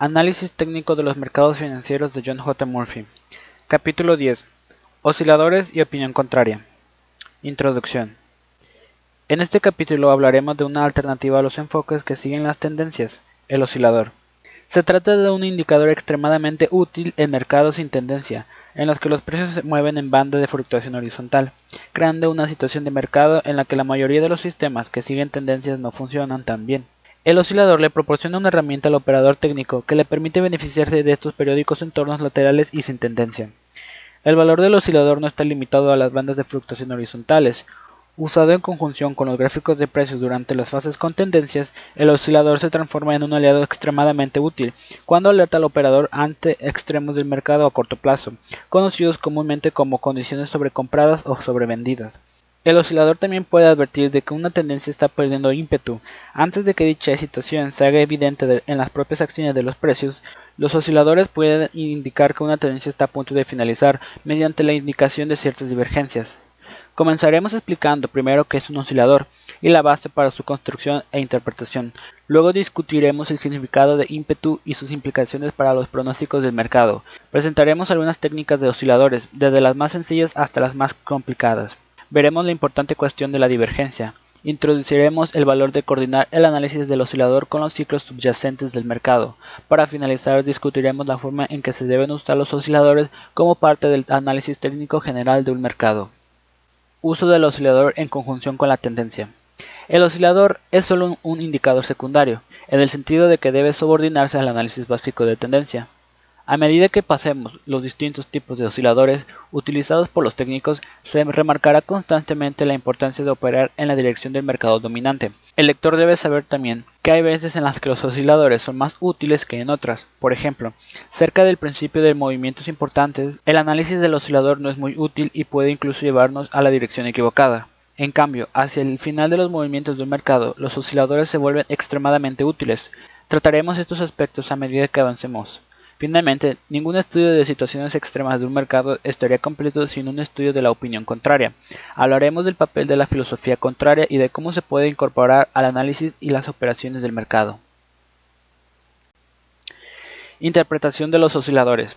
Análisis técnico de los mercados financieros de John J. Murphy. Capítulo 10. Osciladores y opinión contraria. Introducción. En este capítulo hablaremos de una alternativa a los enfoques que siguen las tendencias, el oscilador. Se trata de un indicador extremadamente útil en mercados sin tendencia, en los que los precios se mueven en banda de fluctuación horizontal, creando una situación de mercado en la que la mayoría de los sistemas que siguen tendencias no funcionan tan bien. El oscilador le proporciona una herramienta al operador técnico que le permite beneficiarse de estos periódicos entornos laterales y sin tendencia. El valor del oscilador no está limitado a las bandas de fluctuación horizontales. Usado en conjunción con los gráficos de precios durante las fases con tendencias, el oscilador se transforma en un aliado extremadamente útil cuando alerta al operador ante extremos del mercado a corto plazo, conocidos comúnmente como condiciones sobrecompradas o sobrevendidas. El oscilador también puede advertir de que una tendencia está perdiendo ímpetu. Antes de que dicha situación se haga evidente en las propias acciones de los precios, los osciladores pueden indicar que una tendencia está a punto de finalizar mediante la indicación de ciertas divergencias. Comenzaremos explicando primero qué es un oscilador y la base para su construcción e interpretación. Luego discutiremos el significado de ímpetu y sus implicaciones para los pronósticos del mercado. Presentaremos algunas técnicas de osciladores, desde las más sencillas hasta las más complicadas veremos la importante cuestión de la divergencia. Introduciremos el valor de coordinar el análisis del oscilador con los ciclos subyacentes del mercado. Para finalizar, discutiremos la forma en que se deben usar los osciladores como parte del análisis técnico general de un mercado. Uso del oscilador en conjunción con la tendencia. El oscilador es solo un indicador secundario, en el sentido de que debe subordinarse al análisis básico de tendencia. A medida que pasemos los distintos tipos de osciladores utilizados por los técnicos, se remarcará constantemente la importancia de operar en la dirección del mercado dominante. El lector debe saber también que hay veces en las que los osciladores son más útiles que en otras. Por ejemplo, cerca del principio de movimientos importantes, el análisis del oscilador no es muy útil y puede incluso llevarnos a la dirección equivocada. En cambio, hacia el final de los movimientos del mercado, los osciladores se vuelven extremadamente útiles. Trataremos estos aspectos a medida que avancemos. Finalmente, ningún estudio de situaciones extremas de un mercado estaría completo sin un estudio de la opinión contraria. Hablaremos del papel de la filosofía contraria y de cómo se puede incorporar al análisis y las operaciones del mercado. Interpretación de los osciladores.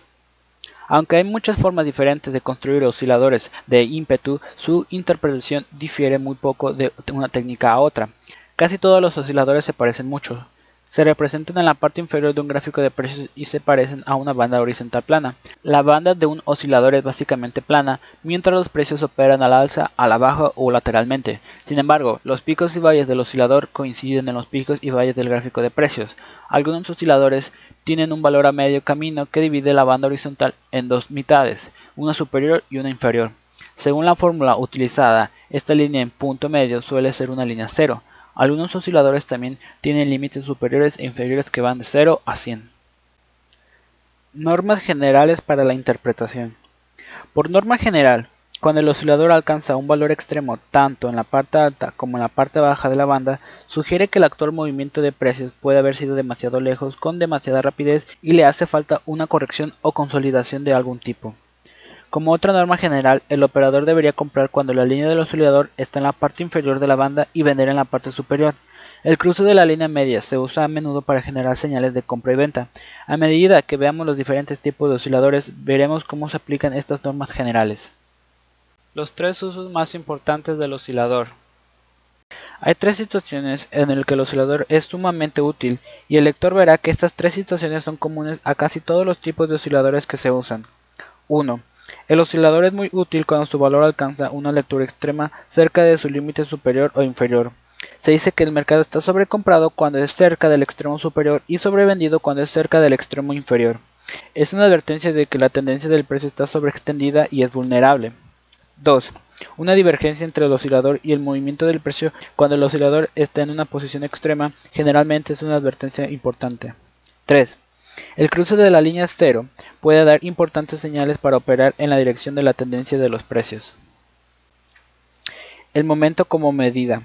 Aunque hay muchas formas diferentes de construir osciladores de ímpetu, su interpretación difiere muy poco de una técnica a otra. Casi todos los osciladores se parecen mucho, se representan en la parte inferior de un gráfico de precios y se parecen a una banda horizontal plana. La banda de un oscilador es básicamente plana, mientras los precios operan al alza, a la baja o lateralmente. Sin embargo, los picos y valles del oscilador coinciden en los picos y valles del gráfico de precios. Algunos osciladores tienen un valor a medio camino que divide la banda horizontal en dos mitades, una superior y una inferior. Según la fórmula utilizada, esta línea en punto medio suele ser una línea cero, algunos osciladores también tienen límites superiores e inferiores que van de 0 a 100. Normas generales para la interpretación. Por norma general, cuando el oscilador alcanza un valor extremo tanto en la parte alta como en la parte baja de la banda, sugiere que el actual movimiento de precios puede haber sido demasiado lejos con demasiada rapidez y le hace falta una corrección o consolidación de algún tipo. Como otra norma general, el operador debería comprar cuando la línea del oscilador está en la parte inferior de la banda y vender en la parte superior. El cruce de la línea media se usa a menudo para generar señales de compra y venta. A medida que veamos los diferentes tipos de osciladores, veremos cómo se aplican estas normas generales. Los tres usos más importantes del oscilador. Hay tres situaciones en las que el oscilador es sumamente útil y el lector verá que estas tres situaciones son comunes a casi todos los tipos de osciladores que se usan. 1. El oscilador es muy útil cuando su valor alcanza una lectura extrema cerca de su límite superior o inferior. Se dice que el mercado está sobrecomprado cuando es cerca del extremo superior y sobrevendido cuando es cerca del extremo inferior. Es una advertencia de que la tendencia del precio está sobreextendida y es vulnerable. 2. Una divergencia entre el oscilador y el movimiento del precio cuando el oscilador está en una posición extrema generalmente es una advertencia importante. 3. El cruce de la línea cero puede dar importantes señales para operar en la dirección de la tendencia de los precios. El momento como medida.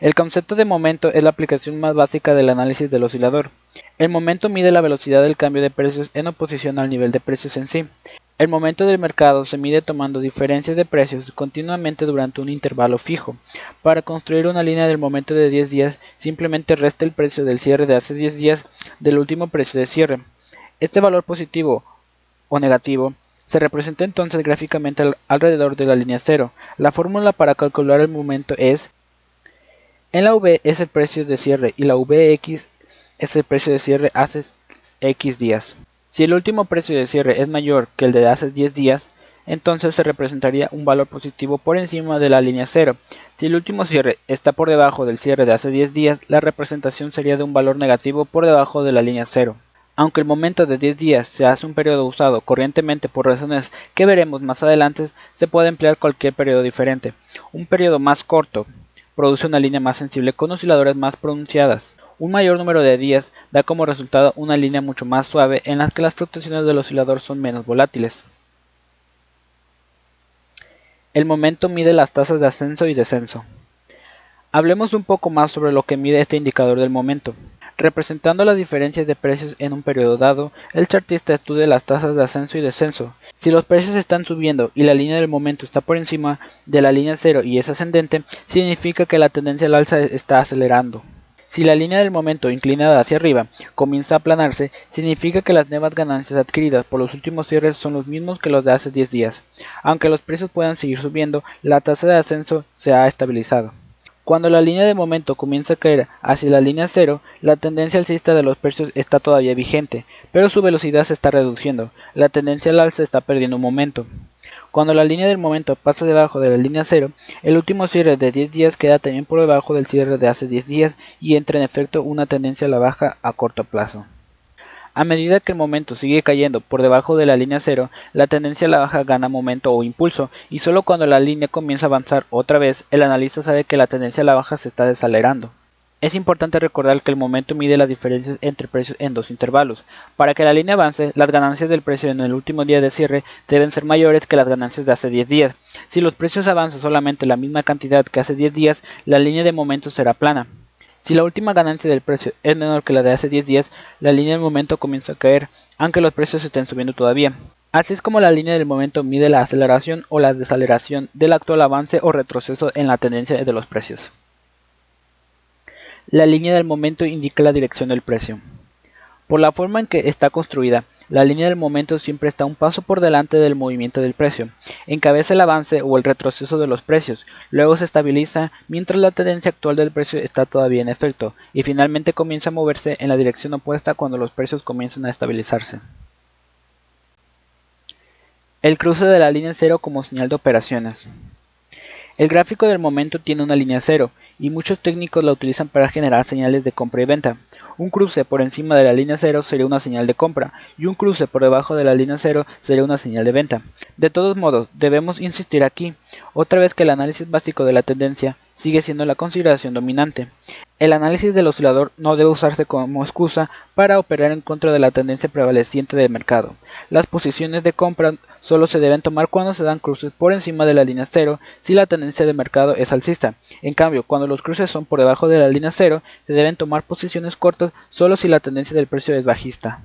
El concepto de momento es la aplicación más básica del análisis del oscilador. El momento mide la velocidad del cambio de precios en oposición al nivel de precios en sí. El momento del mercado se mide tomando diferencias de precios continuamente durante un intervalo fijo. Para construir una línea del momento de 10 días, simplemente resta el precio del cierre de hace 10 días del último precio de cierre. Este valor positivo o negativo se representa entonces gráficamente alrededor de la línea 0. La fórmula para calcular el momento es en la V es el precio de cierre y la VX es el precio de cierre hace X días. Si el último precio de cierre es mayor que el de hace 10 días, entonces se representaría un valor positivo por encima de la línea 0. Si el último cierre está por debajo del cierre de hace 10 días, la representación sería de un valor negativo por debajo de la línea 0. Aunque el momento de 10 días se hace un periodo usado corrientemente por razones que veremos más adelante, se puede emplear cualquier periodo diferente. Un periodo más corto produce una línea más sensible con osciladores más pronunciadas. Un mayor número de días da como resultado una línea mucho más suave en la que las fluctuaciones del oscilador son menos volátiles. El momento mide las tasas de ascenso y descenso. Hablemos un poco más sobre lo que mide este indicador del momento. Representando las diferencias de precios en un periodo dado, el chartista estudia las tasas de ascenso y descenso. Si los precios están subiendo y la línea del momento está por encima de la línea cero y es ascendente, significa que la tendencia al alza está acelerando. Si la línea del momento inclinada hacia arriba comienza a aplanarse, significa que las nuevas ganancias adquiridas por los últimos cierres son los mismos que los de hace 10 días. Aunque los precios puedan seguir subiendo, la tasa de ascenso se ha estabilizado. Cuando la línea de momento comienza a caer hacia la línea cero, la tendencia alcista de los precios está todavía vigente, pero su velocidad se está reduciendo. La tendencia al alza está perdiendo un momento. Cuando la línea del momento pasa debajo de la línea 0, el último cierre de 10 días queda también por debajo del cierre de hace 10 días y entra en efecto una tendencia a la baja a corto plazo. A medida que el momento sigue cayendo por debajo de la línea 0, la tendencia a la baja gana momento o impulso, y solo cuando la línea comienza a avanzar otra vez, el analista sabe que la tendencia a la baja se está desacelerando. Es importante recordar que el momento mide las diferencias entre precios en dos intervalos. Para que la línea avance, las ganancias del precio en el último día de cierre deben ser mayores que las ganancias de hace 10 días. Si los precios avanzan solamente la misma cantidad que hace 10 días, la línea de momento será plana. Si la última ganancia del precio es menor que la de hace 10 días, la línea del momento comienza a caer, aunque los precios estén subiendo todavía. Así es como la línea del momento mide la aceleración o la desaceleración del actual avance o retroceso en la tendencia de los precios. La línea del momento indica la dirección del precio. Por la forma en que está construida, la línea del momento siempre está un paso por delante del movimiento del precio. Encabeza el avance o el retroceso de los precios, luego se estabiliza mientras la tendencia actual del precio está todavía en efecto y finalmente comienza a moverse en la dirección opuesta cuando los precios comienzan a estabilizarse. El cruce de la línea cero como señal de operaciones. El gráfico del momento tiene una línea cero y muchos técnicos la utilizan para generar señales de compra y venta. Un cruce por encima de la línea cero sería una señal de compra y un cruce por debajo de la línea cero sería una señal de venta. De todos modos, debemos insistir aquí, otra vez que el análisis básico de la tendencia sigue siendo la consideración dominante. El análisis del oscilador no debe usarse como excusa para operar en contra de la tendencia prevaleciente del mercado. Las posiciones de compra solo se deben tomar cuando se dan cruces por encima de la línea cero si la tendencia de mercado es alcista. En cambio, cuando los cruces son por debajo de la línea cero, se deben tomar posiciones cortas solo si la tendencia del precio es bajista.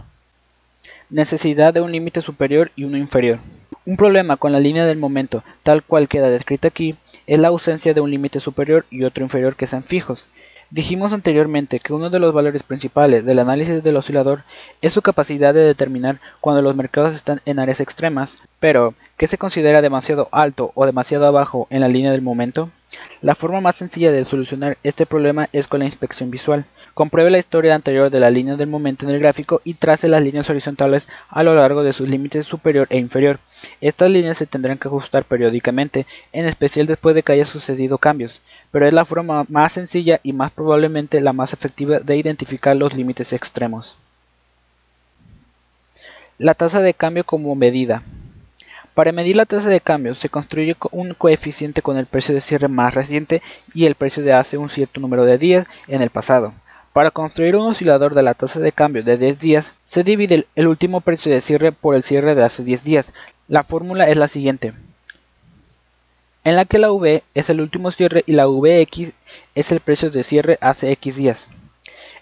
Necesidad de un límite superior y uno inferior. Un problema con la línea del momento, tal cual queda descrita aquí, es la ausencia de un límite superior y otro inferior que sean fijos. Dijimos anteriormente que uno de los valores principales del análisis del oscilador es su capacidad de determinar cuando los mercados están en áreas extremas, pero ¿qué se considera demasiado alto o demasiado abajo en la línea del momento? La forma más sencilla de solucionar este problema es con la inspección visual. Compruebe la historia anterior de la línea del momento en el gráfico y trace las líneas horizontales a lo largo de sus límites superior e inferior. Estas líneas se tendrán que ajustar periódicamente, en especial después de que haya sucedido cambios pero es la forma más sencilla y más probablemente la más efectiva de identificar los límites extremos. La tasa de cambio como medida. Para medir la tasa de cambio se construye un coeficiente con el precio de cierre más reciente y el precio de hace un cierto número de días en el pasado. Para construir un oscilador de la tasa de cambio de 10 días, se divide el último precio de cierre por el cierre de hace 10 días. La fórmula es la siguiente en la que la V es el último cierre y la VX es el precio de cierre hace X días.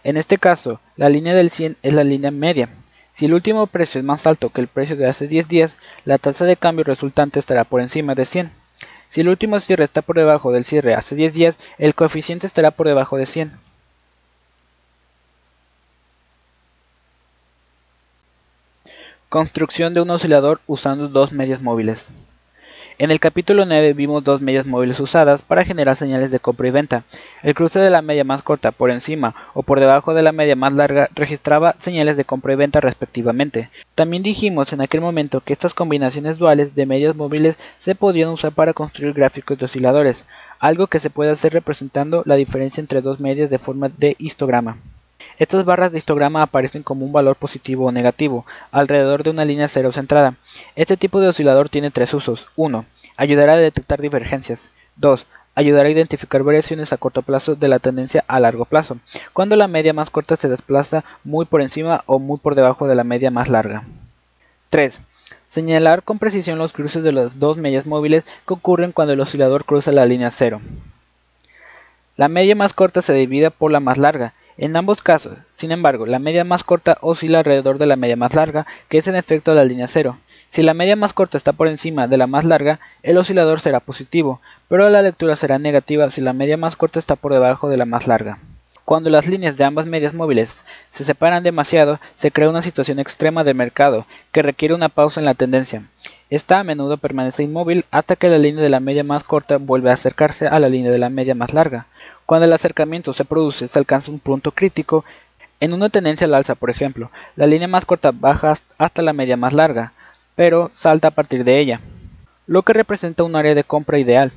En este caso, la línea del 100 es la línea media. Si el último precio es más alto que el precio de hace 10 días, la tasa de cambio resultante estará por encima de 100. Si el último cierre está por debajo del cierre hace 10 días, el coeficiente estará por debajo de 100. Construcción de un oscilador usando dos medias móviles. En el capítulo 9 vimos dos medias móviles usadas para generar señales de compra y venta. El cruce de la media más corta por encima o por debajo de la media más larga registraba señales de compra y venta respectivamente. También dijimos en aquel momento que estas combinaciones duales de medias móviles se podían usar para construir gráficos de osciladores, algo que se puede hacer representando la diferencia entre dos medias de forma de histograma. Estas barras de histograma aparecen como un valor positivo o negativo, alrededor de una línea cero centrada. Este tipo de oscilador tiene tres usos. 1. Ayudará a detectar divergencias. 2. Ayudará a identificar variaciones a corto plazo de la tendencia a largo plazo, cuando la media más corta se desplaza muy por encima o muy por debajo de la media más larga. 3. Señalar con precisión los cruces de las dos medias móviles que ocurren cuando el oscilador cruza la línea cero. La media más corta se divide por la más larga, en ambos casos, sin embargo, la media más corta oscila alrededor de la media más larga, que es en efecto la línea cero. Si la media más corta está por encima de la más larga, el oscilador será positivo, pero la lectura será negativa si la media más corta está por debajo de la más larga. Cuando las líneas de ambas medias móviles se separan demasiado, se crea una situación extrema de mercado que requiere una pausa en la tendencia. Esta a menudo permanece inmóvil hasta que la línea de la media más corta vuelve a acercarse a la línea de la media más larga. Cuando el acercamiento se produce, se alcanza un punto crítico. En una tendencia al alza, por ejemplo, la línea más corta baja hasta la media más larga, pero salta a partir de ella, lo que representa un área de compra ideal.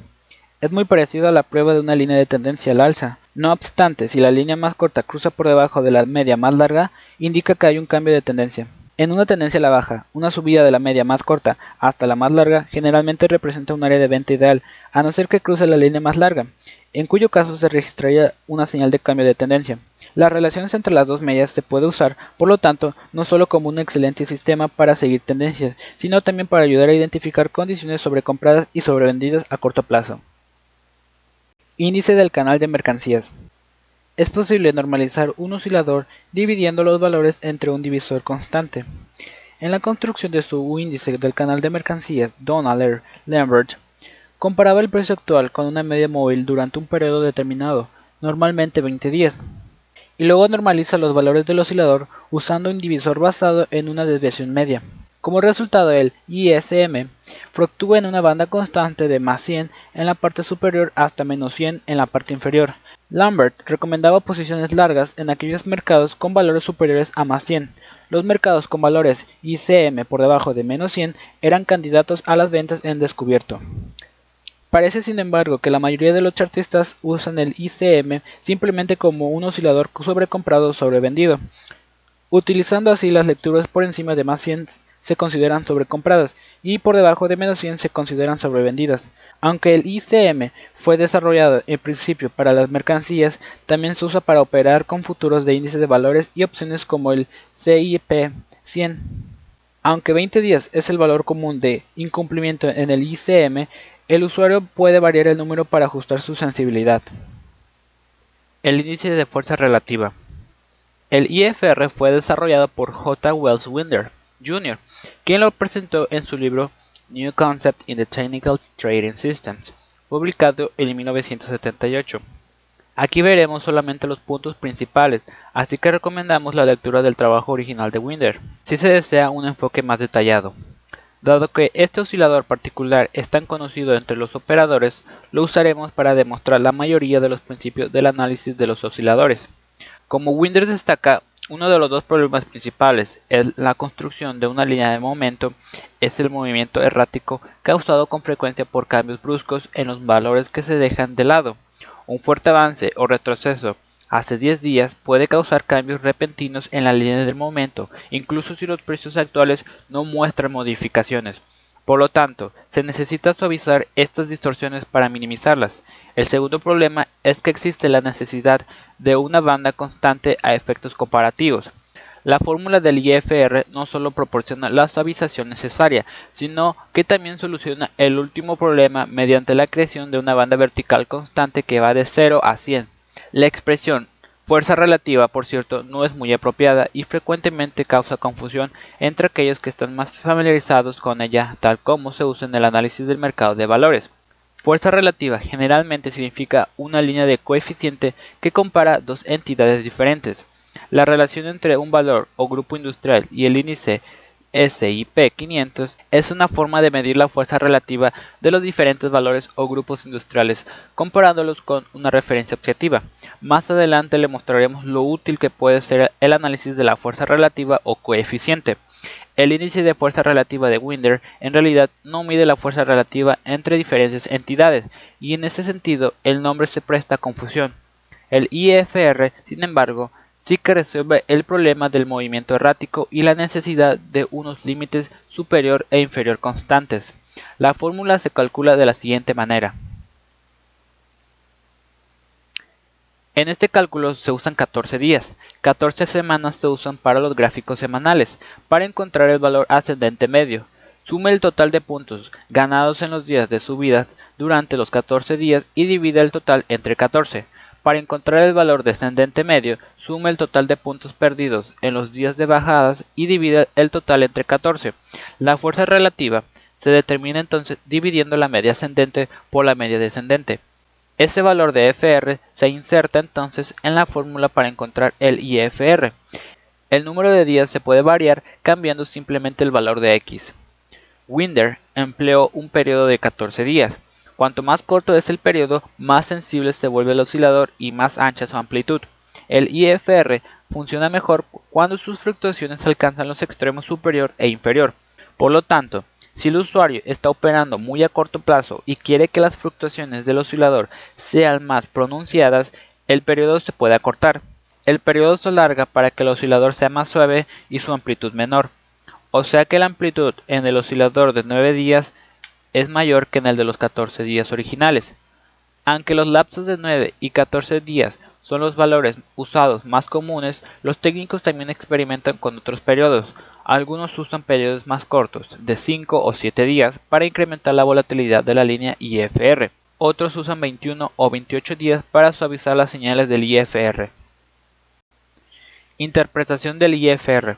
Es muy parecido a la prueba de una línea de tendencia al alza. No obstante, si la línea más corta cruza por debajo de la media más larga, indica que hay un cambio de tendencia. En una tendencia a la baja, una subida de la media más corta hasta la más larga generalmente representa un área de venta ideal, a no ser que cruce la línea más larga, en cuyo caso se registraría una señal de cambio de tendencia. Las relaciones entre las dos medias se puede usar, por lo tanto, no solo como un excelente sistema para seguir tendencias, sino también para ayudar a identificar condiciones sobrecompradas y sobrevendidas a corto plazo. Índice del canal de mercancías. Es posible normalizar un oscilador dividiendo los valores entre un divisor constante. En la construcción de su índice del canal de mercancías, Donald Lambert comparaba el precio actual con una media móvil durante un periodo determinado, normalmente 20 días, y luego normaliza los valores del oscilador usando un divisor basado en una desviación media. Como resultado, el ISM fluctúa en una banda constante de más 100 en la parte superior hasta menos 100 en la parte inferior, Lambert recomendaba posiciones largas en aquellos mercados con valores superiores a más 100. Los mercados con valores ICM por debajo de menos 100 eran candidatos a las ventas en descubierto. Parece sin embargo que la mayoría de los chartistas usan el ICM simplemente como un oscilador sobrecomprado o sobrevendido. Utilizando así las lecturas por encima de más 100 se consideran sobrecompradas y por debajo de menos 100 se consideran sobrevendidas. Aunque el ICM fue desarrollado en principio para las mercancías, también se usa para operar con futuros de índices de valores y opciones como el CIP 100. Aunque 20 días es el valor común de incumplimiento en el ICM, el usuario puede variar el número para ajustar su sensibilidad. El índice de fuerza relativa. El IFR fue desarrollado por J. Wells Winder Jr., quien lo presentó en su libro New Concept in the Technical Trading Systems, publicado en 1978. Aquí veremos solamente los puntos principales, así que recomendamos la lectura del trabajo original de Winder, si se desea un enfoque más detallado. Dado que este oscilador particular es tan conocido entre los operadores, lo usaremos para demostrar la mayoría de los principios del análisis de los osciladores. Como Winder destaca, uno de los dos problemas principales en la construcción de una línea de momento es el movimiento errático causado con frecuencia por cambios bruscos en los valores que se dejan de lado. Un fuerte avance o retroceso hace 10 días puede causar cambios repentinos en la línea del momento, incluso si los precios actuales no muestran modificaciones. Por lo tanto, se necesita suavizar estas distorsiones para minimizarlas. El segundo problema es que existe la necesidad de una banda constante a efectos comparativos. La fórmula del IFR no solo proporciona la suavización necesaria, sino que también soluciona el último problema mediante la creación de una banda vertical constante que va de 0 a 100. La expresión Fuerza relativa, por cierto, no es muy apropiada y frecuentemente causa confusión entre aquellos que están más familiarizados con ella, tal como se usa en el análisis del mercado de valores. Fuerza relativa generalmente significa una línea de coeficiente que compara dos entidades diferentes. La relación entre un valor o grupo industrial y el índice SIP 500 es una forma de medir la fuerza relativa de los diferentes valores o grupos industriales, comparándolos con una referencia objetiva. Más adelante le mostraremos lo útil que puede ser el análisis de la fuerza relativa o coeficiente. El índice de fuerza relativa de Winder en realidad no mide la fuerza relativa entre diferentes entidades, y en ese sentido el nombre se presta a confusión. El IFR, sin embargo, sí que resuelve el problema del movimiento errático y la necesidad de unos límites superior e inferior constantes. La fórmula se calcula de la siguiente manera. En este cálculo se usan 14 días. 14 semanas se usan para los gráficos semanales, para encontrar el valor ascendente medio. Sume el total de puntos ganados en los días de subidas durante los 14 días y divide el total entre 14. Para encontrar el valor descendente medio, suma el total de puntos perdidos en los días de bajadas y divide el total entre 14. La fuerza relativa se determina entonces dividiendo la media ascendente por la media descendente. Ese valor de FR se inserta entonces en la fórmula para encontrar el IFR. El número de días se puede variar cambiando simplemente el valor de X. Winder empleó un periodo de 14 días. Cuanto más corto es el periodo, más sensible se vuelve el oscilador y más ancha su amplitud. El IFR funciona mejor cuando sus fluctuaciones alcanzan los extremos superior e inferior. Por lo tanto, si el usuario está operando muy a corto plazo y quiere que las fluctuaciones del oscilador sean más pronunciadas, el periodo se puede acortar. El periodo se alarga para que el oscilador sea más suave y su amplitud menor. O sea que la amplitud en el oscilador de 9 días es mayor que en el de los 14 días originales. Aunque los lapsos de 9 y 14 días son los valores usados más comunes, los técnicos también experimentan con otros periodos. Algunos usan periodos más cortos, de 5 o 7 días, para incrementar la volatilidad de la línea IFR. Otros usan 21 o 28 días para suavizar las señales del IFR. Interpretación del IFR.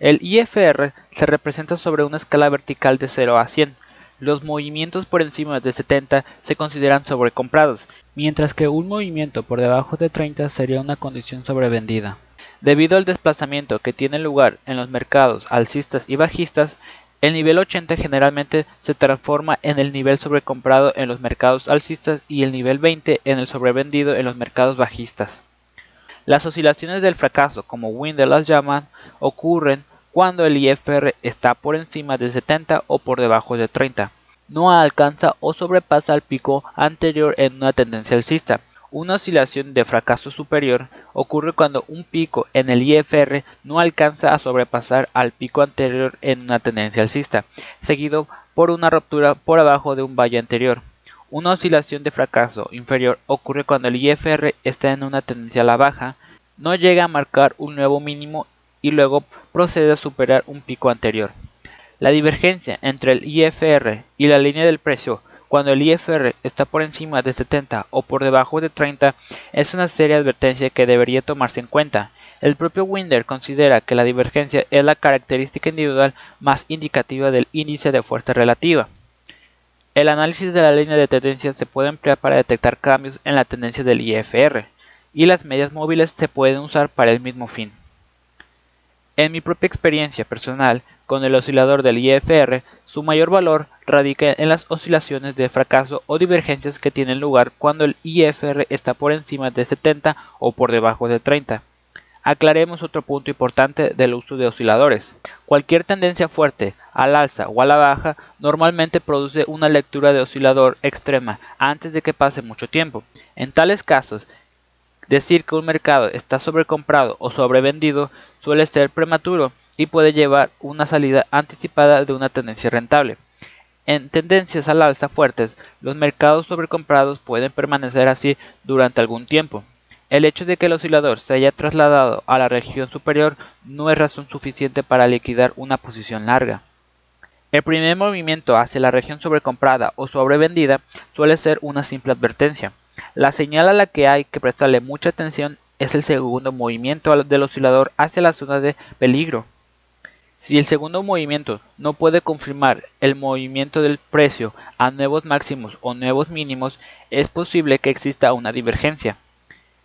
El IFR se representa sobre una escala vertical de 0 a 100, los movimientos por encima de 70 se consideran sobrecomprados, mientras que un movimiento por debajo de 30 sería una condición sobrevendida. Debido al desplazamiento que tiene lugar en los mercados alcistas y bajistas, el nivel 80 generalmente se transforma en el nivel sobrecomprado en los mercados alcistas y el nivel 20 en el sobrevendido en los mercados bajistas. Las oscilaciones del fracaso, como Winder las llaman, ocurren cuando el IFR está por encima de 70 o por debajo de 30. No alcanza o sobrepasa el pico anterior en una tendencia alcista. Una oscilación de fracaso superior ocurre cuando un pico en el IFR no alcanza a sobrepasar al pico anterior en una tendencia alcista, seguido por una ruptura por abajo de un valle anterior. Una oscilación de fracaso inferior ocurre cuando el IFR está en una tendencia a la baja, no llega a marcar un nuevo mínimo y luego procede a superar un pico anterior. La divergencia entre el IFR y la línea del precio cuando el IFR está por encima de 70 o por debajo de 30 es una seria advertencia que debería tomarse en cuenta. El propio Winder considera que la divergencia es la característica individual más indicativa del índice de fuerza relativa. El análisis de la línea de tendencia se puede emplear para detectar cambios en la tendencia del IFR, y las medias móviles se pueden usar para el mismo fin. En mi propia experiencia personal con el oscilador del IFR, su mayor valor radica en las oscilaciones de fracaso o divergencias que tienen lugar cuando el IFR está por encima de 70 o por debajo de 30. Aclaremos otro punto importante del uso de osciladores. Cualquier tendencia fuerte, al alza o a la baja, normalmente produce una lectura de oscilador extrema antes de que pase mucho tiempo. En tales casos, Decir que un mercado está sobrecomprado o sobrevendido suele ser prematuro y puede llevar una salida anticipada de una tendencia rentable. En tendencias al alza fuertes, los mercados sobrecomprados pueden permanecer así durante algún tiempo. El hecho de que el oscilador se haya trasladado a la región superior no es razón suficiente para liquidar una posición larga. El primer movimiento hacia la región sobrecomprada o sobrevendida suele ser una simple advertencia. La señal a la que hay que prestarle mucha atención es el segundo movimiento del oscilador hacia la zona de peligro. Si el segundo movimiento no puede confirmar el movimiento del precio a nuevos máximos o nuevos mínimos, es posible que exista una divergencia.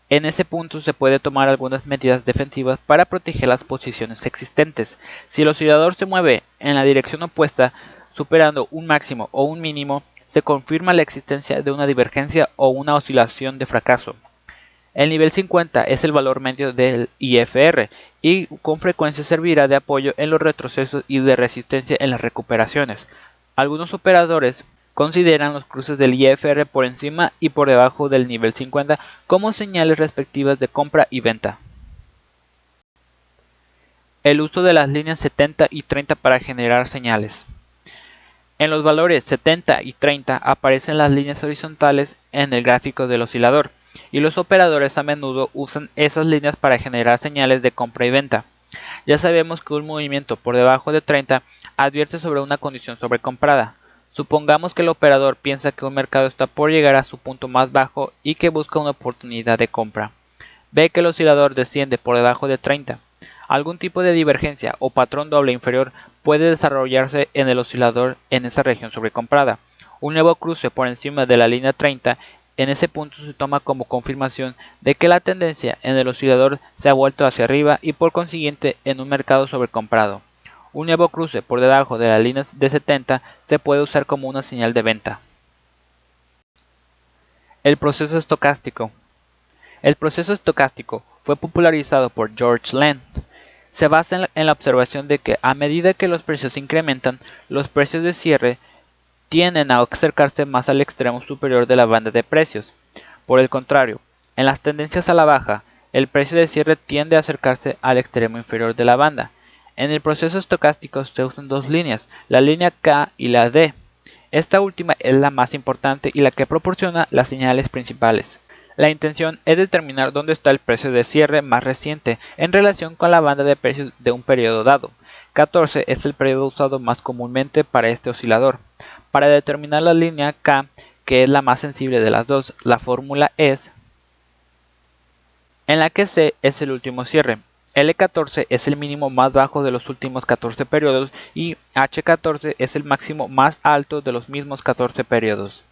En ese punto se puede tomar algunas medidas defensivas para proteger las posiciones existentes. Si el oscilador se mueve en la dirección opuesta, superando un máximo o un mínimo, se confirma la existencia de una divergencia o una oscilación de fracaso. El nivel 50 es el valor medio del IFR y con frecuencia servirá de apoyo en los retrocesos y de resistencia en las recuperaciones. Algunos operadores consideran los cruces del IFR por encima y por debajo del nivel 50 como señales respectivas de compra y venta. El uso de las líneas 70 y 30 para generar señales. En los valores 70 y 30 aparecen las líneas horizontales en el gráfico del oscilador, y los operadores a menudo usan esas líneas para generar señales de compra y venta. Ya sabemos que un movimiento por debajo de 30 advierte sobre una condición sobrecomprada. Supongamos que el operador piensa que un mercado está por llegar a su punto más bajo y que busca una oportunidad de compra. Ve que el oscilador desciende por debajo de 30. Algún tipo de divergencia o patrón doble inferior puede desarrollarse en el oscilador en esa región sobrecomprada. Un nuevo cruce por encima de la línea 30 en ese punto se toma como confirmación de que la tendencia en el oscilador se ha vuelto hacia arriba y por consiguiente en un mercado sobrecomprado. Un nuevo cruce por debajo de la línea de 70 se puede usar como una señal de venta. El proceso estocástico. El proceso estocástico fue popularizado por George Land. Se basa en la, observación de que a medida que los precios incrementan, los precios de cierre tienden a acercarse más al extremo superior de la banda de precios. Por el contrario, en las tendencias a la baja, el precio de cierre tiende a acercarse al extremo inferior de la banda. En el proceso estocástico se usan dos líneas, la línea K y la D. Esta última es la más importante y la que proporciona las señales principales. La intención es determinar dónde está el precio de cierre más reciente en relación con la banda de precios de un periodo dado. 14 es el periodo usado más comúnmente para este oscilador. Para determinar la línea K, que es la más sensible de las dos, la fórmula es en la que C es el último cierre, L14 es el mínimo más bajo de los últimos 14 periodos y H14 es el máximo más alto de los mismos 14 periodos.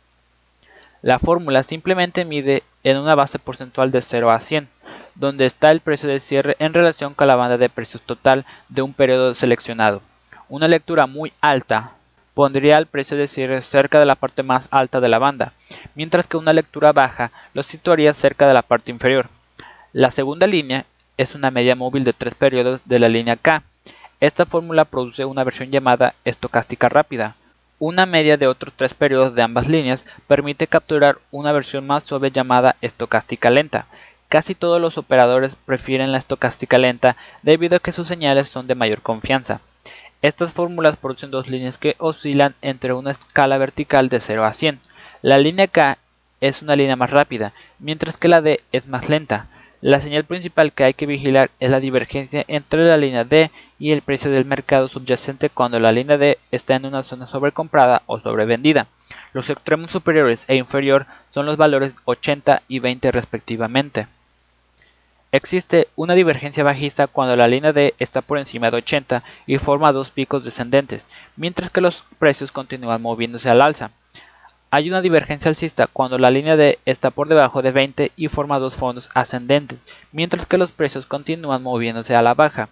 La fórmula simplemente mide en una base porcentual de 0 a 100, donde está el precio de cierre en relación con la banda de precios total de un periodo seleccionado. Una lectura muy alta pondría el precio de cierre cerca de la parte más alta de la banda, mientras que una lectura baja lo situaría cerca de la parte inferior. La segunda línea es una media móvil de tres periodos de la línea K. Esta fórmula produce una versión llamada estocástica rápida. Una media de otros tres periodos de ambas líneas permite capturar una versión más suave llamada estocástica lenta. Casi todos los operadores prefieren la estocástica lenta debido a que sus señales son de mayor confianza. Estas fórmulas producen dos líneas que oscilan entre una escala vertical de 0 a 100. La línea K es una línea más rápida, mientras que la D es más lenta. La señal principal que hay que vigilar es la divergencia entre la línea D y el precio del mercado subyacente cuando la línea D está en una zona sobrecomprada o sobrevendida. Los extremos superiores e inferior son los valores 80 y 20 respectivamente. Existe una divergencia bajista cuando la línea D está por encima de 80 y forma dos picos descendentes, mientras que los precios continúan moviéndose al alza. Hay una divergencia alcista cuando la línea D está por debajo de 20 y forma dos fondos ascendentes, mientras que los precios continúan moviéndose a la baja.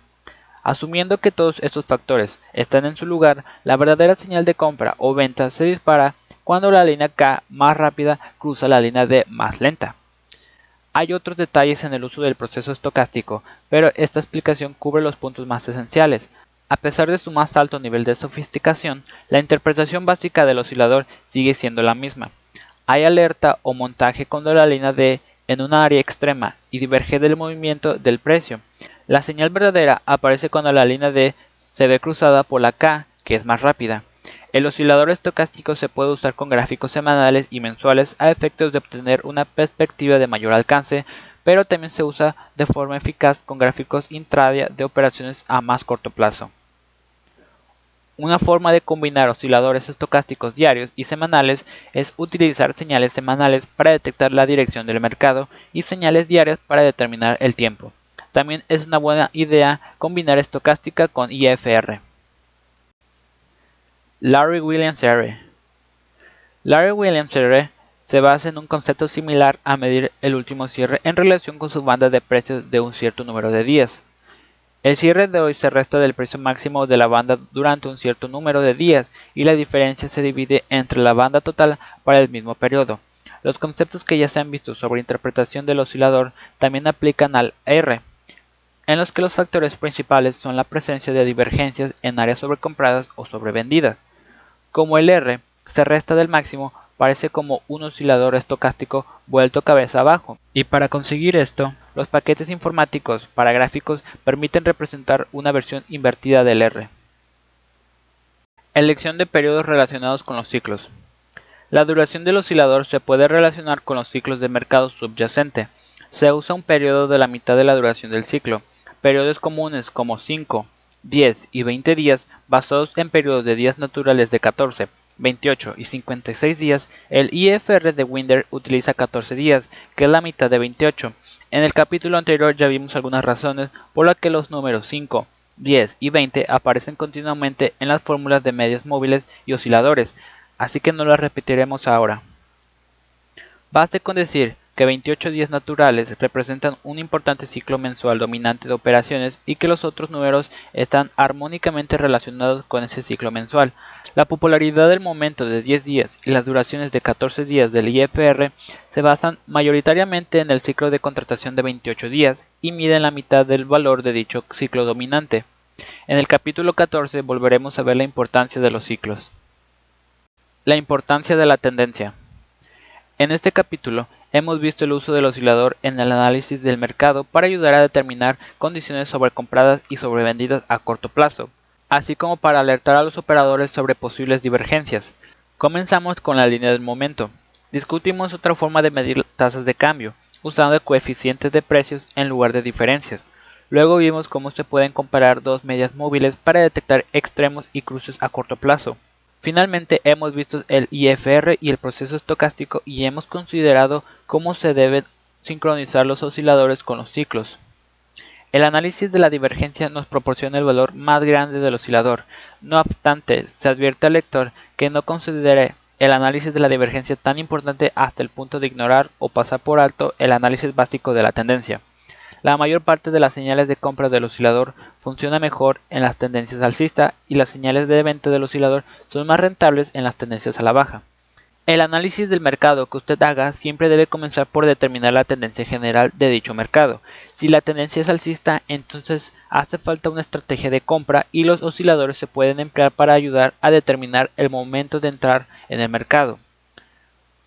Asumiendo que todos estos factores están en su lugar, la verdadera señal de compra o venta se dispara cuando la línea K más rápida cruza la línea D más lenta. Hay otros detalles en el uso del proceso estocástico, pero esta explicación cubre los puntos más esenciales. A pesar de su más alto nivel de sofisticación, la interpretación básica del oscilador sigue siendo la misma. Hay alerta o montaje cuando la línea D en una área extrema y diverge del movimiento del precio. La señal verdadera aparece cuando la línea D se ve cruzada por la K, que es más rápida. El oscilador estocástico se puede usar con gráficos semanales y mensuales a efectos de obtener una perspectiva de mayor alcance, pero también se usa de forma eficaz con gráficos intradia de operaciones a más corto plazo. Una forma de combinar osciladores estocásticos diarios y semanales es utilizar señales semanales para detectar la dirección del mercado y señales diarias para determinar el tiempo. También es una buena idea combinar estocástica con IFR. Larry Williams R. Larry Williams R se basa en un concepto similar a medir el último cierre en relación con su banda de precios de un cierto número de días. El cierre de hoy se resta del precio máximo de la banda durante un cierto número de días y la diferencia se divide entre la banda total para el mismo periodo. Los conceptos que ya se han visto sobre interpretación del oscilador también aplican al R, en los que los factores principales son la presencia de divergencias en áreas sobrecompradas o sobrevendidas. Como el R se resta del máximo, parece como un oscilador estocástico vuelto cabeza abajo. Y para conseguir esto, los paquetes informáticos para gráficos permiten representar una versión invertida del R. Elección de periodos relacionados con los ciclos. La duración del oscilador se puede relacionar con los ciclos de mercado subyacente. Se usa un periodo de la mitad de la duración del ciclo. Periodos comunes como 5, 10 y 20 días basados en periodos de días naturales de 14, 28 y 56 días, el IFR de Winder utiliza 14 días, que es la mitad de 28. En el capítulo anterior ya vimos algunas razones por las que los números 5, 10 y 20 aparecen continuamente en las fórmulas de medias móviles y osciladores, así que no las repetiremos ahora. Baste con decir que 28 días naturales representan un importante ciclo mensual dominante de operaciones y que los otros números están armónicamente relacionados con ese ciclo mensual. La popularidad del momento de 10 días y las duraciones de 14 días del IFR se basan mayoritariamente en el ciclo de contratación de 28 días y miden la mitad del valor de dicho ciclo dominante. En el capítulo 14 volveremos a ver la importancia de los ciclos. La importancia de la tendencia. En este capítulo hemos visto el uso del oscilador en el análisis del mercado para ayudar a determinar condiciones sobrecompradas y sobrevendidas a corto plazo, así como para alertar a los operadores sobre posibles divergencias. Comenzamos con la línea del momento. Discutimos otra forma de medir tasas de cambio, usando coeficientes de precios en lugar de diferencias. Luego vimos cómo se pueden comparar dos medias móviles para detectar extremos y cruces a corto plazo. Finalmente hemos visto el IFR y el proceso estocástico y hemos considerado cómo se deben sincronizar los osciladores con los ciclos. El análisis de la divergencia nos proporciona el valor más grande del oscilador. No obstante, se advierte al lector que no considere el análisis de la divergencia tan importante hasta el punto de ignorar o pasar por alto el análisis básico de la tendencia. La mayor parte de las señales de compra del oscilador funciona mejor en las tendencias alcista y las señales de venta del oscilador son más rentables en las tendencias a la baja. El análisis del mercado que usted haga siempre debe comenzar por determinar la tendencia general de dicho mercado. Si la tendencia es alcista, entonces hace falta una estrategia de compra y los osciladores se pueden emplear para ayudar a determinar el momento de entrar en el mercado.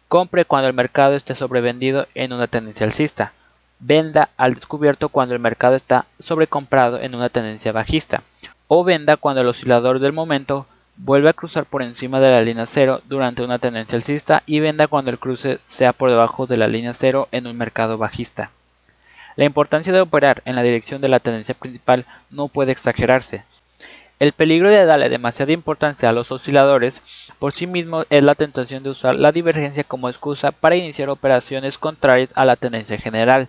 Compre cuando el mercado esté sobrevendido en una tendencia alcista venda al descubierto cuando el mercado está sobrecomprado en una tendencia bajista, o venda cuando el oscilador del momento vuelve a cruzar por encima de la línea cero durante una tendencia alcista y venda cuando el cruce sea por debajo de la línea cero en un mercado bajista. La importancia de operar en la dirección de la tendencia principal no puede exagerarse. El peligro de darle demasiada importancia a los osciladores por sí mismo es la tentación de usar la divergencia como excusa para iniciar operaciones contrarias a la tendencia general.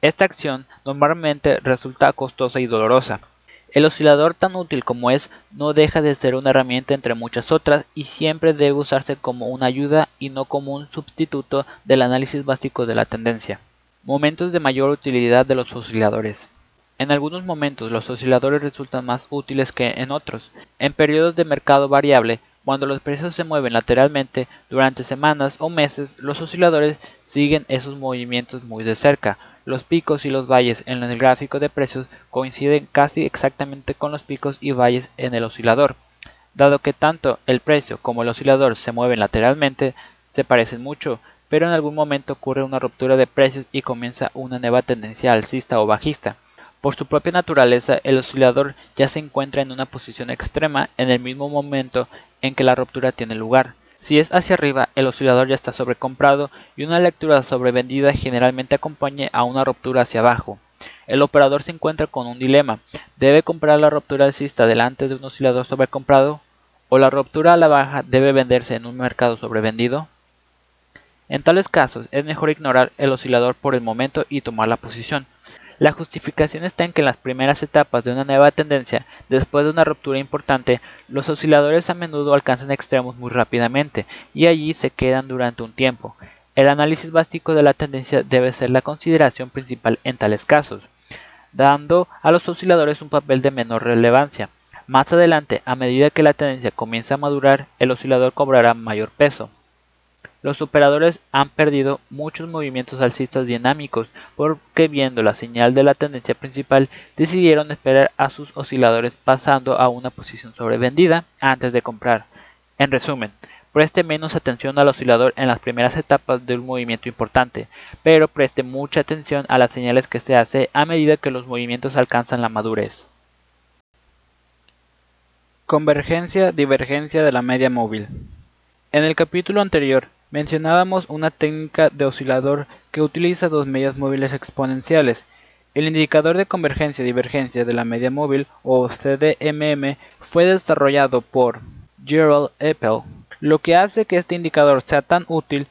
Esta acción normalmente resulta costosa y dolorosa. El oscilador tan útil como es no deja de ser una herramienta entre muchas otras y siempre debe usarse como una ayuda y no como un sustituto del análisis básico de la tendencia. Momentos de mayor utilidad de los osciladores. En algunos momentos los osciladores resultan más útiles que en otros. En periodos de mercado variable, cuando los precios se mueven lateralmente durante semanas o meses, los osciladores siguen esos movimientos muy de cerca, los picos y los valles en el gráfico de precios coinciden casi exactamente con los picos y valles en el oscilador. Dado que tanto el precio como el oscilador se mueven lateralmente, se parecen mucho, pero en algún momento ocurre una ruptura de precios y comienza una nueva tendencia alcista o bajista. Por su propia naturaleza, el oscilador ya se encuentra en una posición extrema en el mismo momento en que la ruptura tiene lugar. Si es hacia arriba, el oscilador ya está sobrecomprado y una lectura sobrevendida generalmente acompaña a una ruptura hacia abajo. el operador se encuentra con un dilema. ¿Debe comprar la ruptura alcista delante de un oscilador sobrecomprado? ¿O la ruptura a la baja debe venderse en un mercado sobrevendido? En tales casos es mejor ignorar el oscilador por el momento y tomar la posición. La justificación está en que en las primeras etapas de una nueva tendencia, después de una ruptura importante, los osciladores a menudo alcanzan extremos muy rápidamente y allí se quedan durante un tiempo. El análisis básico de la tendencia debe ser la consideración principal en tales casos, dando a los osciladores un papel de menor relevancia. Más adelante, a medida que la tendencia comienza a madurar, el oscilador cobrará mayor peso. Los operadores han perdido muchos movimientos alcistas dinámicos porque viendo la señal de la tendencia principal decidieron esperar a sus osciladores pasando a una posición sobrevendida antes de comprar. En resumen, preste menos atención al oscilador en las primeras etapas de un movimiento importante, pero preste mucha atención a las señales que se hace a medida que los movimientos alcanzan la madurez. Convergencia divergencia de la media móvil. En el capítulo anterior Mencionábamos una técnica de oscilador que utiliza dos medias móviles exponenciales. El indicador de convergencia-divergencia de la media móvil, o CDMM, fue desarrollado por Gerald Eppel. Lo que hace que este indicador sea tan útil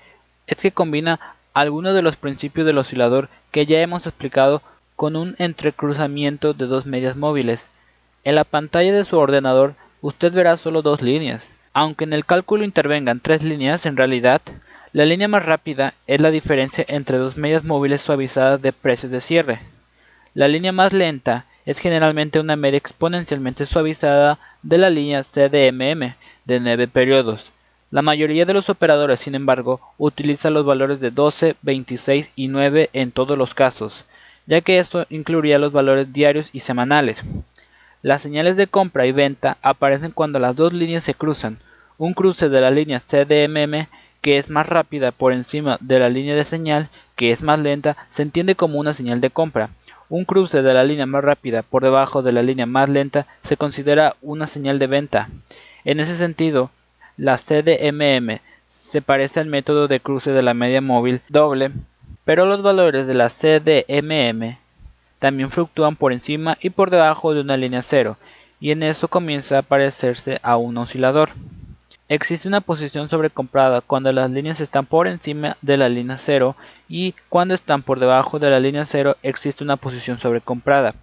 es que combina algunos de los principios del oscilador que ya hemos explicado con un entrecruzamiento de dos medias móviles. En la pantalla de su ordenador usted verá solo dos líneas. Aunque en el cálculo intervengan tres líneas, en realidad, la línea más rápida es la diferencia entre dos medias móviles suavizadas de precios de cierre. La línea más lenta es generalmente una media exponencialmente suavizada de la línea CDMM de 9 periodos. La mayoría de los operadores, sin embargo, utilizan los valores de 12, 26 y 9 en todos los casos, ya que esto incluiría los valores diarios y semanales. Las señales de compra y venta aparecen cuando las dos líneas se cruzan, un cruce de la línea CDMM que es más rápida por encima de la línea de señal que es más lenta se entiende como una señal de compra. Un cruce de la línea más rápida por debajo de la línea más lenta se considera una señal de venta. En ese sentido, la CDMM se parece al método de cruce de la media móvil doble, pero los valores de la CDMM también fluctúan por encima y por debajo de una línea cero, y en eso comienza a parecerse a un oscilador. Existe una posición sobrecomprada cuando las líneas están por encima de la línea 0 y cuando están por debajo de la línea 0 existe una posición sobrecomprada.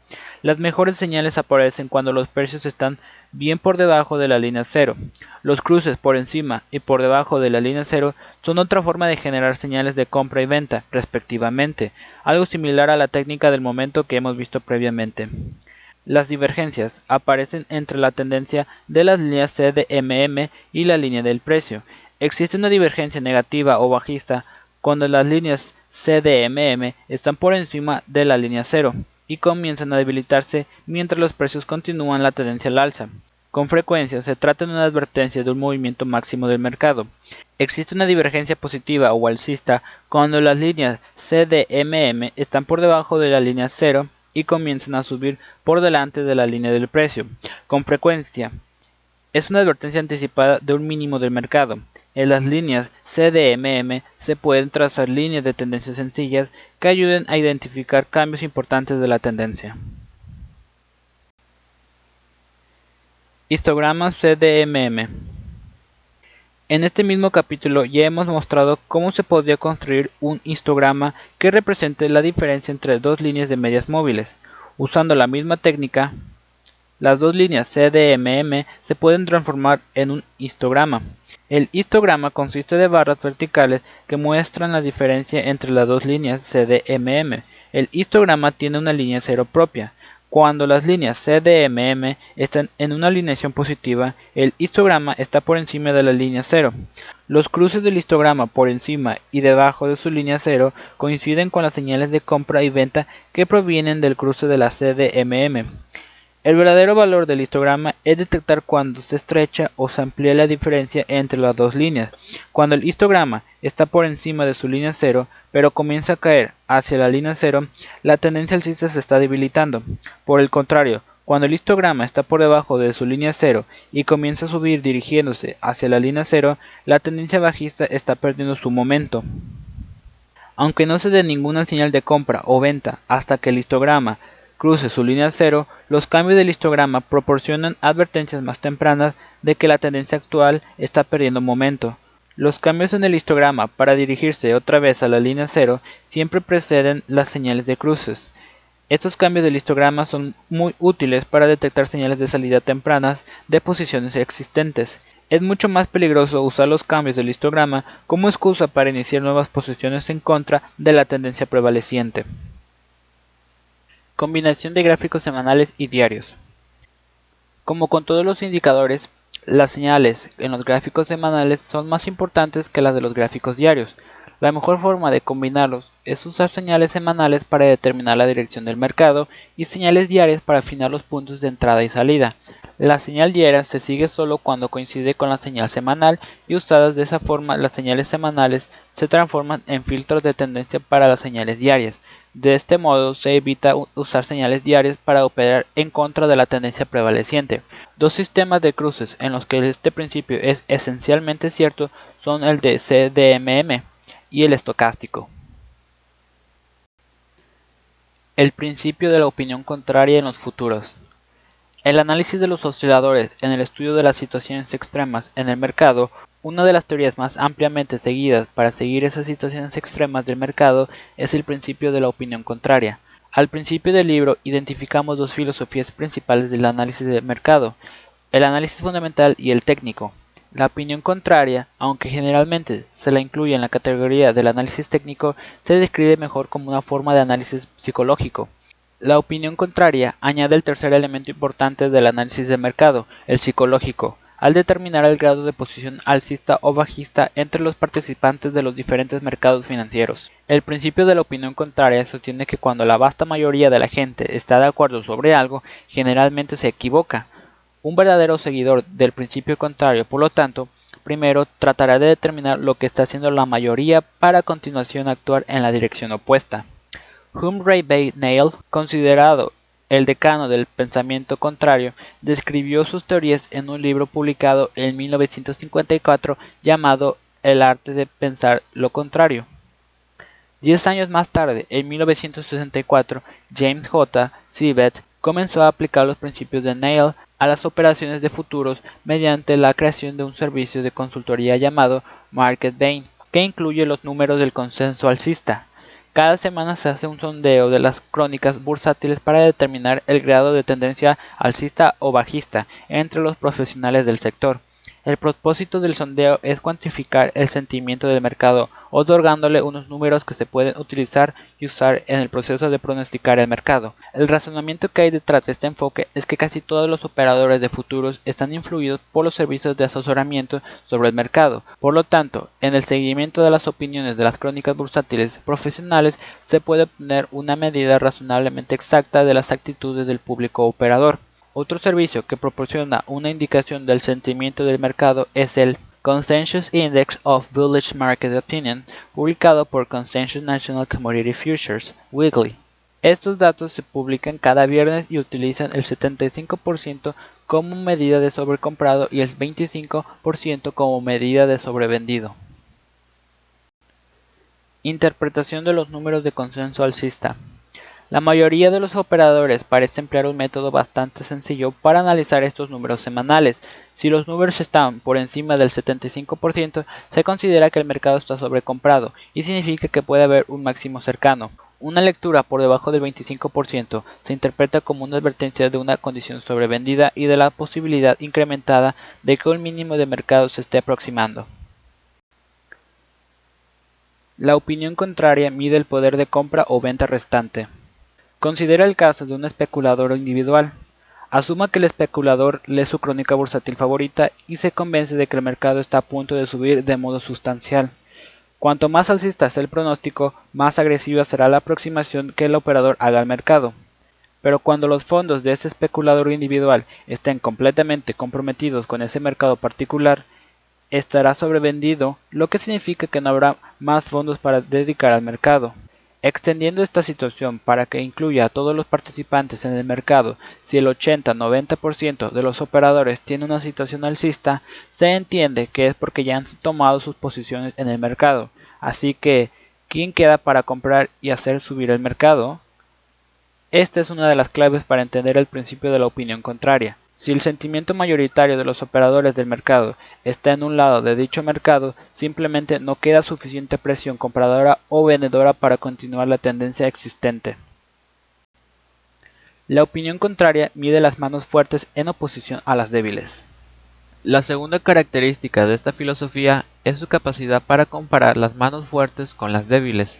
Las mejores señales aparecen cuando los precios están bien por debajo de la línea 0. Los cruces por encima y por debajo de la línea 0 son otra forma de generar señales de compra y venta, respectivamente, algo similar a la técnica del momento que hemos visto previamente. Las divergencias aparecen entre la tendencia de las líneas CDMM y la línea del precio. Existe una divergencia negativa o bajista cuando las líneas CDMM están por encima de la línea cero y comienzan a debilitarse mientras los precios continúan la tendencia al alza. Con frecuencia se trata de una advertencia de un movimiento máximo del mercado. Existe una divergencia positiva o alcista cuando las líneas CDMM están por debajo de la línea cero y comienzan a subir por delante de la línea del precio. Con frecuencia, es una advertencia anticipada de un mínimo del mercado. En las líneas CDMM se pueden trazar líneas de tendencia sencillas que ayuden a identificar cambios importantes de la tendencia. Histograma CDMM en este mismo capítulo ya hemos mostrado cómo se podría construir un histograma que represente la diferencia entre dos líneas de medias móviles. Usando la misma técnica, las dos líneas CDMM se pueden transformar en un histograma. El histograma consiste de barras verticales que muestran la diferencia entre las dos líneas CDMM. El histograma tiene una línea cero propia, cuando las líneas CDMM están en una alineación positiva, el histograma está por encima de la línea 0. Los cruces del histograma por encima y debajo de su línea 0 coinciden con las señales de compra y venta que provienen del cruce de la CDMM. El verdadero valor del histograma es detectar cuando se estrecha o se amplía la diferencia entre las dos líneas. Cuando el histograma está por encima de su línea 0, pero comienza a caer hacia la línea 0, la tendencia alcista se está debilitando. Por el contrario, cuando el histograma está por debajo de su línea 0 y comienza a subir dirigiéndose hacia la línea 0, la tendencia bajista está perdiendo su momento. Aunque no se dé ninguna señal de compra o venta hasta que el histograma cruce su línea cero, los cambios del histograma proporcionan advertencias más tempranas de que la tendencia actual está perdiendo momento. Los cambios en el histograma para dirigirse otra vez a la línea cero siempre preceden las señales de cruces. Estos cambios del histograma son muy útiles para detectar señales de salida tempranas de posiciones existentes. Es mucho más peligroso usar los cambios del histograma como excusa para iniciar nuevas posiciones en contra de la tendencia prevaleciente. Combinación de gráficos semanales y diarios. Como con todos los indicadores, las señales en los gráficos semanales son más importantes que las de los gráficos diarios. La mejor forma de combinarlos es usar señales semanales para determinar la dirección del mercado y señales diarias para afinar los puntos de entrada y salida. La señal diaria se sigue solo cuando coincide con la señal semanal y usadas de esa forma las señales semanales se transforman en filtros de tendencia para las señales diarias. De este modo se evita usar señales diarias para operar en contra de la tendencia prevaleciente. Dos sistemas de cruces en los que este principio es esencialmente cierto son el de CDMM y el estocástico. El principio de la opinión contraria en los futuros. El análisis de los osciladores en el estudio de las situaciones extremas en el mercado, una de las teorías más ampliamente seguidas para seguir esas situaciones extremas del mercado es el principio de la opinión contraria. Al principio del libro identificamos dos filosofías principales del análisis del mercado, el análisis fundamental y el técnico. La opinión contraria, aunque generalmente se la incluye en la categoría del análisis técnico, se describe mejor como una forma de análisis psicológico. La opinión contraria añade el tercer elemento importante del análisis de mercado, el psicológico, al determinar el grado de posición alcista o bajista entre los participantes de los diferentes mercados financieros. El principio de la opinión contraria sostiene que cuando la vasta mayoría de la gente está de acuerdo sobre algo, generalmente se equivoca. Un verdadero seguidor del principio contrario, por lo tanto, primero tratará de determinar lo que está haciendo la mayoría para a continuación actuar en la dirección opuesta. Humphrey Bay Nail, considerado el decano del pensamiento contrario, describió sus teorías en un libro publicado en 1954 llamado El arte de pensar lo contrario. Diez años más tarde, en 1964, James J. Sibet comenzó a aplicar los principios de Nail a las operaciones de futuros mediante la creación de un servicio de consultoría llamado Market Bain, que incluye los números del consenso alcista. Cada semana se hace un sondeo de las crónicas bursátiles para determinar el grado de tendencia alcista o bajista entre los profesionales del sector. El propósito del sondeo es cuantificar el sentimiento del mercado, otorgándole unos números que se pueden utilizar y usar en el proceso de pronosticar el mercado. El razonamiento que hay detrás de este enfoque es que casi todos los operadores de futuros están influidos por los servicios de asesoramiento sobre el mercado. Por lo tanto, en el seguimiento de las opiniones de las crónicas bursátiles profesionales se puede obtener una medida razonablemente exacta de las actitudes del público operador. Otro servicio que proporciona una indicación del sentimiento del mercado es el Consensus Index of Bullish Market Opinion, publicado por Consensus National Commodity Futures, Weekly. Estos datos se publican cada viernes y utilizan el 75% como medida de sobrecomprado y el 25% como medida de sobrevendido. Interpretación de los números de consenso alcista. La mayoría de los operadores parece emplear un método bastante sencillo para analizar estos números semanales. Si los números están por encima del 75%, se considera que el mercado está sobrecomprado y significa que puede haber un máximo cercano. Una lectura por debajo del 25% se interpreta como una advertencia de una condición sobrevendida y de la posibilidad incrementada de que un mínimo de mercado se esté aproximando. La opinión contraria mide el poder de compra o venta restante. Considera el caso de un especulador individual. Asuma que el especulador lee su crónica bursátil favorita y se convence de que el mercado está a punto de subir de modo sustancial. Cuanto más alcista sea el pronóstico, más agresiva será la aproximación que el operador haga al mercado. Pero cuando los fondos de ese especulador individual estén completamente comprometidos con ese mercado particular, estará sobrevendido, lo que significa que no habrá más fondos para dedicar al mercado. Extendiendo esta situación para que incluya a todos los participantes en el mercado, si el 80-90% de los operadores tiene una situación alcista, se entiende que es porque ya han tomado sus posiciones en el mercado. Así que, ¿quién queda para comprar y hacer subir el mercado? Esta es una de las claves para entender el principio de la opinión contraria. Si el sentimiento mayoritario de los operadores del mercado está en un lado de dicho mercado, simplemente no queda suficiente presión compradora o vendedora para continuar la tendencia existente. La opinión contraria mide las manos fuertes en oposición a las débiles. La segunda característica de esta filosofía es su capacidad para comparar las manos fuertes con las débiles.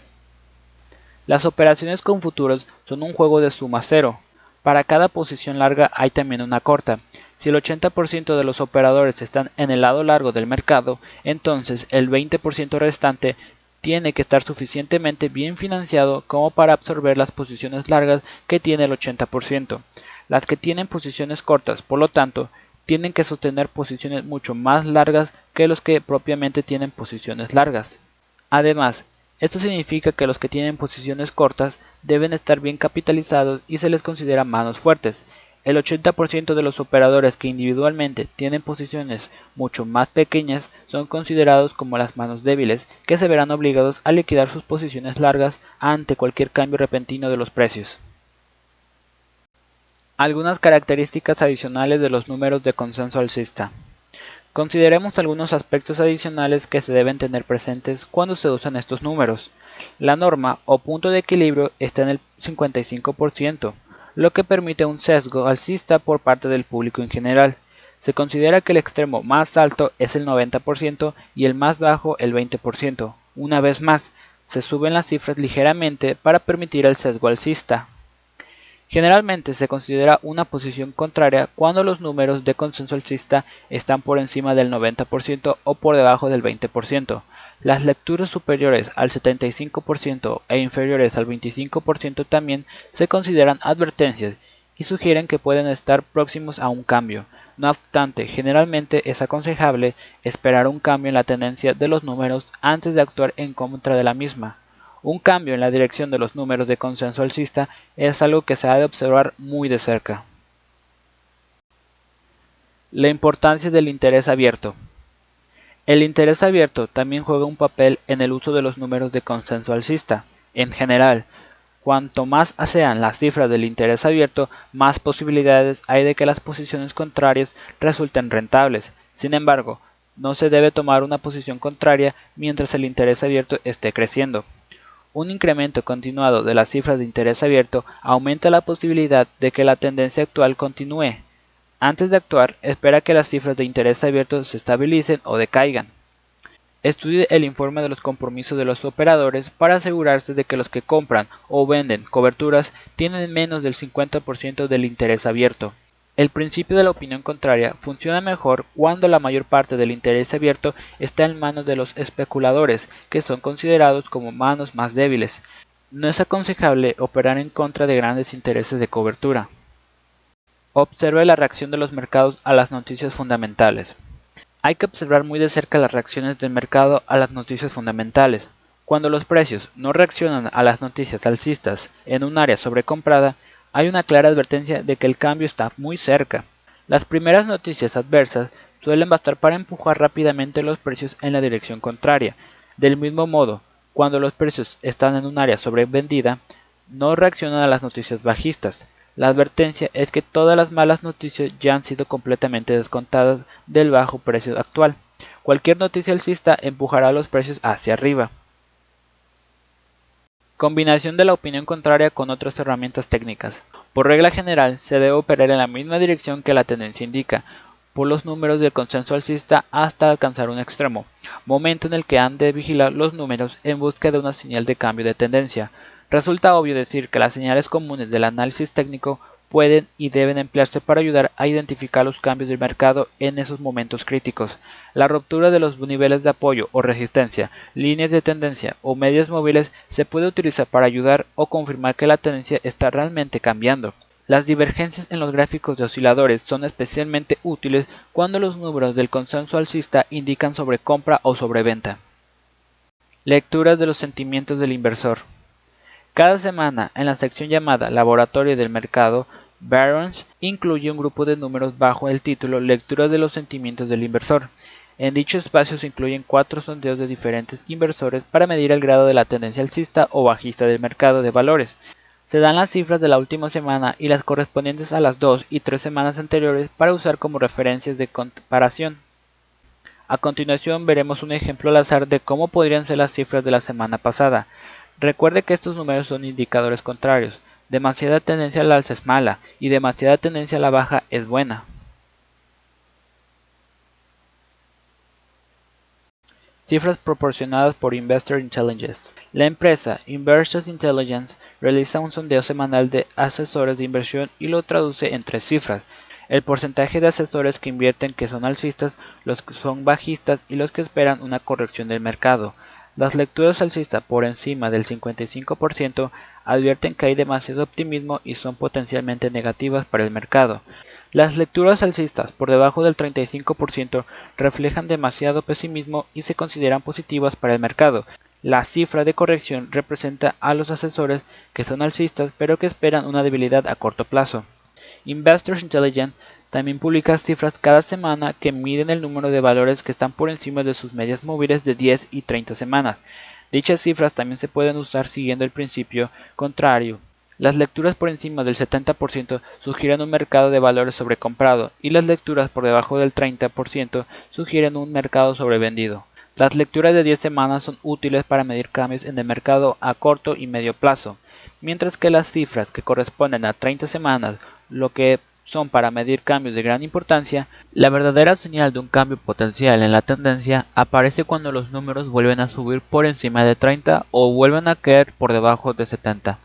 Las operaciones con futuros son un juego de suma cero. Para cada posición larga hay también una corta. Si el 80% de los operadores están en el lado largo del mercado, entonces el 20% restante tiene que estar suficientemente bien financiado como para absorber las posiciones largas que tiene el 80%. Las que tienen posiciones cortas, por lo tanto, tienen que sostener posiciones mucho más largas que los que propiamente tienen posiciones largas. Además, esto significa que los que tienen posiciones cortas deben estar bien capitalizados y se les considera manos fuertes, el 80% de los operadores que individualmente tienen posiciones mucho más pequeñas son considerados como las manos débiles, que se verán obligados a liquidar sus posiciones largas ante cualquier cambio repentino de los precios. Algunas características adicionales de los números de consenso alcista. Consideremos algunos aspectos adicionales que se deben tener presentes cuando se usan estos números. La norma o punto de equilibrio está en el 55%, lo que permite un sesgo alcista por parte del público en general. Se considera que el extremo más alto es el 90% y el más bajo el 20%. Una vez más, se suben las cifras ligeramente para permitir el sesgo alcista. Generalmente se considera una posición contraria cuando los números de consenso alcista están por encima del 90% o por debajo del 20%. Las lecturas superiores al 75% e inferiores al 25% también se consideran advertencias y sugieren que pueden estar próximos a un cambio. No obstante, generalmente es aconsejable esperar un cambio en la tendencia de los números antes de actuar en contra de la misma. Un cambio en la dirección de los números de consenso alcista es algo que se ha de observar muy de cerca. La importancia del interés abierto. El interés abierto también juega un papel en el uso de los números de consenso alcista. En general, cuanto más sean las cifras del interés abierto, más posibilidades hay de que las posiciones contrarias resulten rentables. Sin embargo, no se debe tomar una posición contraria mientras el interés abierto esté creciendo. Un incremento continuado de las cifras de interés abierto aumenta la posibilidad de que la tendencia actual continúe, antes de actuar, espera que las cifras de interés abierto se estabilicen o decaigan. Estudie el informe de los compromisos de los operadores para asegurarse de que los que compran o venden coberturas tienen menos del 50% del interés abierto. El principio de la opinión contraria funciona mejor cuando la mayor parte del interés abierto está en manos de los especuladores, que son considerados como manos más débiles. No es aconsejable operar en contra de grandes intereses de cobertura. Observe la reacción de los mercados a las noticias fundamentales. Hay que observar muy de cerca las reacciones del mercado a las noticias fundamentales. Cuando los precios no reaccionan a las noticias alcistas en un área sobrecomprada, hay una clara advertencia de que el cambio está muy cerca. Las primeras noticias adversas suelen bastar para empujar rápidamente los precios en la dirección contraria. Del mismo modo, cuando los precios están en un área sobrevendida, no reaccionan a las noticias bajistas. La advertencia es que todas las malas noticias ya han sido completamente descontadas del bajo precio actual. Cualquier noticia alcista empujará los precios hacia arriba. Combinación de la opinión contraria con otras herramientas técnicas. Por regla general, se debe operar en la misma dirección que la tendencia indica, por los números del consenso alcista hasta alcanzar un extremo, momento en el que han de vigilar los números en busca de una señal de cambio de tendencia. Resulta obvio decir que las señales comunes del análisis técnico pueden y deben emplearse para ayudar a identificar los cambios del mercado en esos momentos críticos. La ruptura de los niveles de apoyo o resistencia, líneas de tendencia o medias móviles se puede utilizar para ayudar o confirmar que la tendencia está realmente cambiando. Las divergencias en los gráficos de osciladores son especialmente útiles cuando los números del consenso alcista indican sobre compra o sobreventa. Lecturas de los sentimientos del inversor. Cada semana, en la sección llamada Laboratorio del Mercado, Barons incluye un grupo de números bajo el título Lectura de los sentimientos del inversor. En dicho espacio se incluyen cuatro sondeos de diferentes inversores para medir el grado de la tendencia alcista o bajista del mercado de valores. Se dan las cifras de la última semana y las correspondientes a las dos y tres semanas anteriores para usar como referencias de comparación. A continuación veremos un ejemplo al azar de cómo podrían ser las cifras de la semana pasada. Recuerde que estos números son indicadores contrarios. Demasiada tendencia al alza es mala y demasiada tendencia a la baja es buena. Cifras proporcionadas por Investor Intelligence. La empresa Investors Intelligence realiza un sondeo semanal de asesores de inversión y lo traduce en tres cifras. El porcentaje de asesores que invierten que son alcistas, los que son bajistas y los que esperan una corrección del mercado. Las lecturas alcistas por encima del 55% advierten que hay demasiado optimismo y son potencialmente negativas para el mercado. Las lecturas alcistas por debajo del 35% reflejan demasiado pesimismo y se consideran positivas para el mercado. La cifra de corrección representa a los asesores que son alcistas pero que esperan una debilidad a corto plazo. Investors Intelligence también publica cifras cada semana que miden el número de valores que están por encima de sus medias móviles de 10 y 30 semanas. Dichas cifras también se pueden usar siguiendo el principio contrario las lecturas por encima del 70% sugieren un mercado de valores sobrecomprado y las lecturas por debajo del 30% sugieren un mercado sobrevendido. Las lecturas de 10 semanas son útiles para medir cambios en el mercado a corto y medio plazo, mientras que las cifras que corresponden a 30 semanas, lo que son para medir cambios de gran importancia, la verdadera señal de un cambio potencial en la tendencia aparece cuando los números vuelven a subir por encima de 30 o vuelven a caer por debajo de 70.